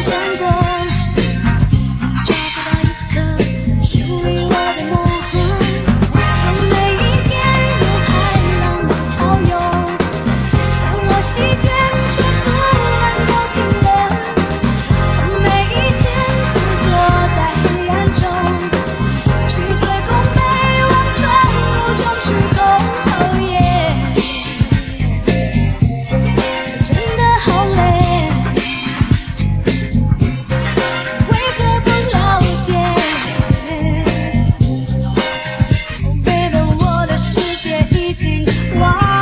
想走。why?